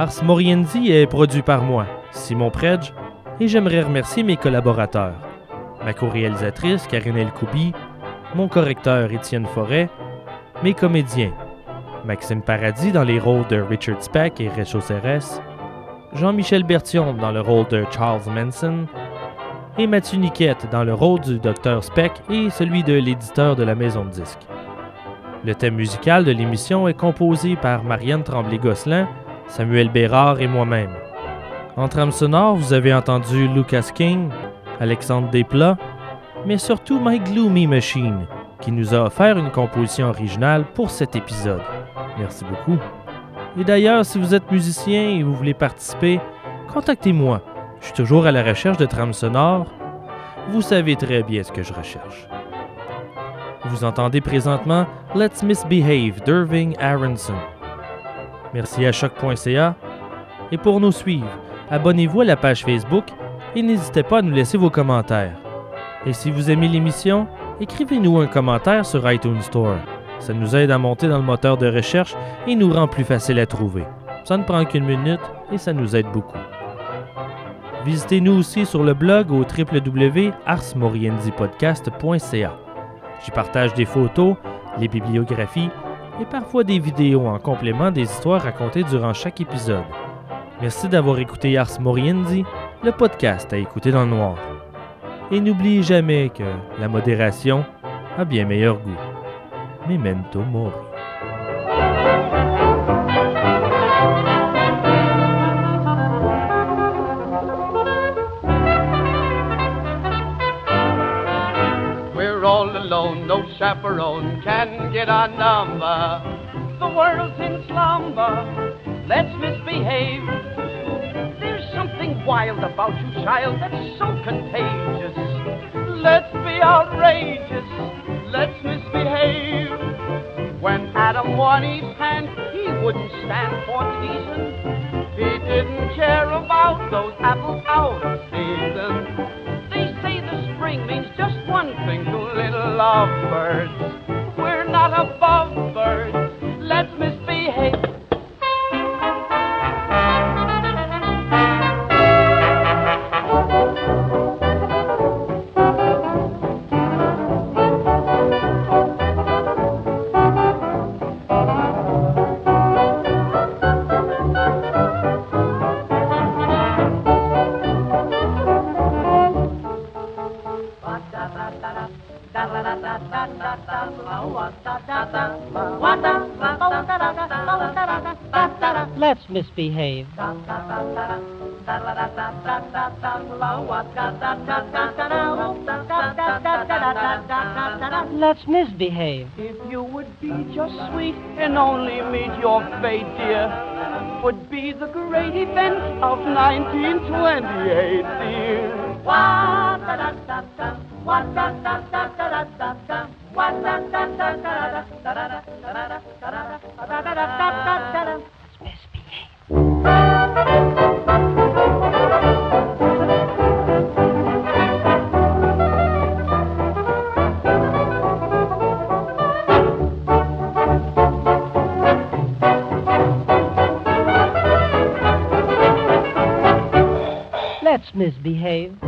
[SPEAKER 1] Ars Moriendi est produit par moi, Simon Predge, et j'aimerais remercier mes collaborateurs. Ma co-réalisatrice, Karine Elkoubi, mon correcteur, Étienne Forêt, mes comédiens, Maxime Paradis dans les rôles de Richard Speck et Réchaud Cérès, Jean-Michel Bertion dans le rôle de Charles Manson, et Mathieu Niquette dans le rôle du Dr Speck et celui de l'éditeur de la maison de disques. Le thème musical de l'émission est composé par Marianne Tremblay-Gosselin, Samuel Bérard et moi-même. En trame sonore, vous avez entendu Lucas King, Alexandre Desplat, mais surtout My Gloomy Machine, qui nous a offert une composition originale pour cet épisode. Merci beaucoup. Et d'ailleurs, si vous êtes musicien et vous voulez participer, contactez-moi. Je suis toujours à la recherche de trames sonores. Vous savez très bien ce que je recherche. Vous entendez présentement Let's Misbehave d'Irving Aronson. Merci à choc.ca. Et pour nous suivre, abonnez-vous à la page Facebook et n'hésitez pas à nous laisser vos commentaires. Et si vous aimez l'émission, écrivez-nous un commentaire sur iTunes Store. Ça nous aide à monter dans le moteur de recherche et nous rend plus facile à trouver. Ça ne prend qu'une minute et ça nous aide beaucoup. Visitez-nous aussi sur le blog au www.arsmorienzipodcast.ca. J'y partage des photos, les bibliographies et parfois des vidéos en complément des histoires racontées durant chaque épisode. Merci d'avoir écouté Ars Moriendi, le podcast à écouter dans le noir. Et n'oubliez jamais que la modération a bien meilleur goût. Memento mori.
[SPEAKER 6] Chaperone can get a number. The world's in slumber. Let's misbehave. There's something wild about you, child, that's so contagious. Let's be outrageous. Let's misbehave. When Adam won Eve's hand, he wouldn't stand for teasing. He didn't care about those apples out of season. of birds misbehave.
[SPEAKER 7] Let's misbehave.
[SPEAKER 6] If you would be just sweet and only meet your fate, dear, would be the great event of 1928, dear.
[SPEAKER 7] Misbehave.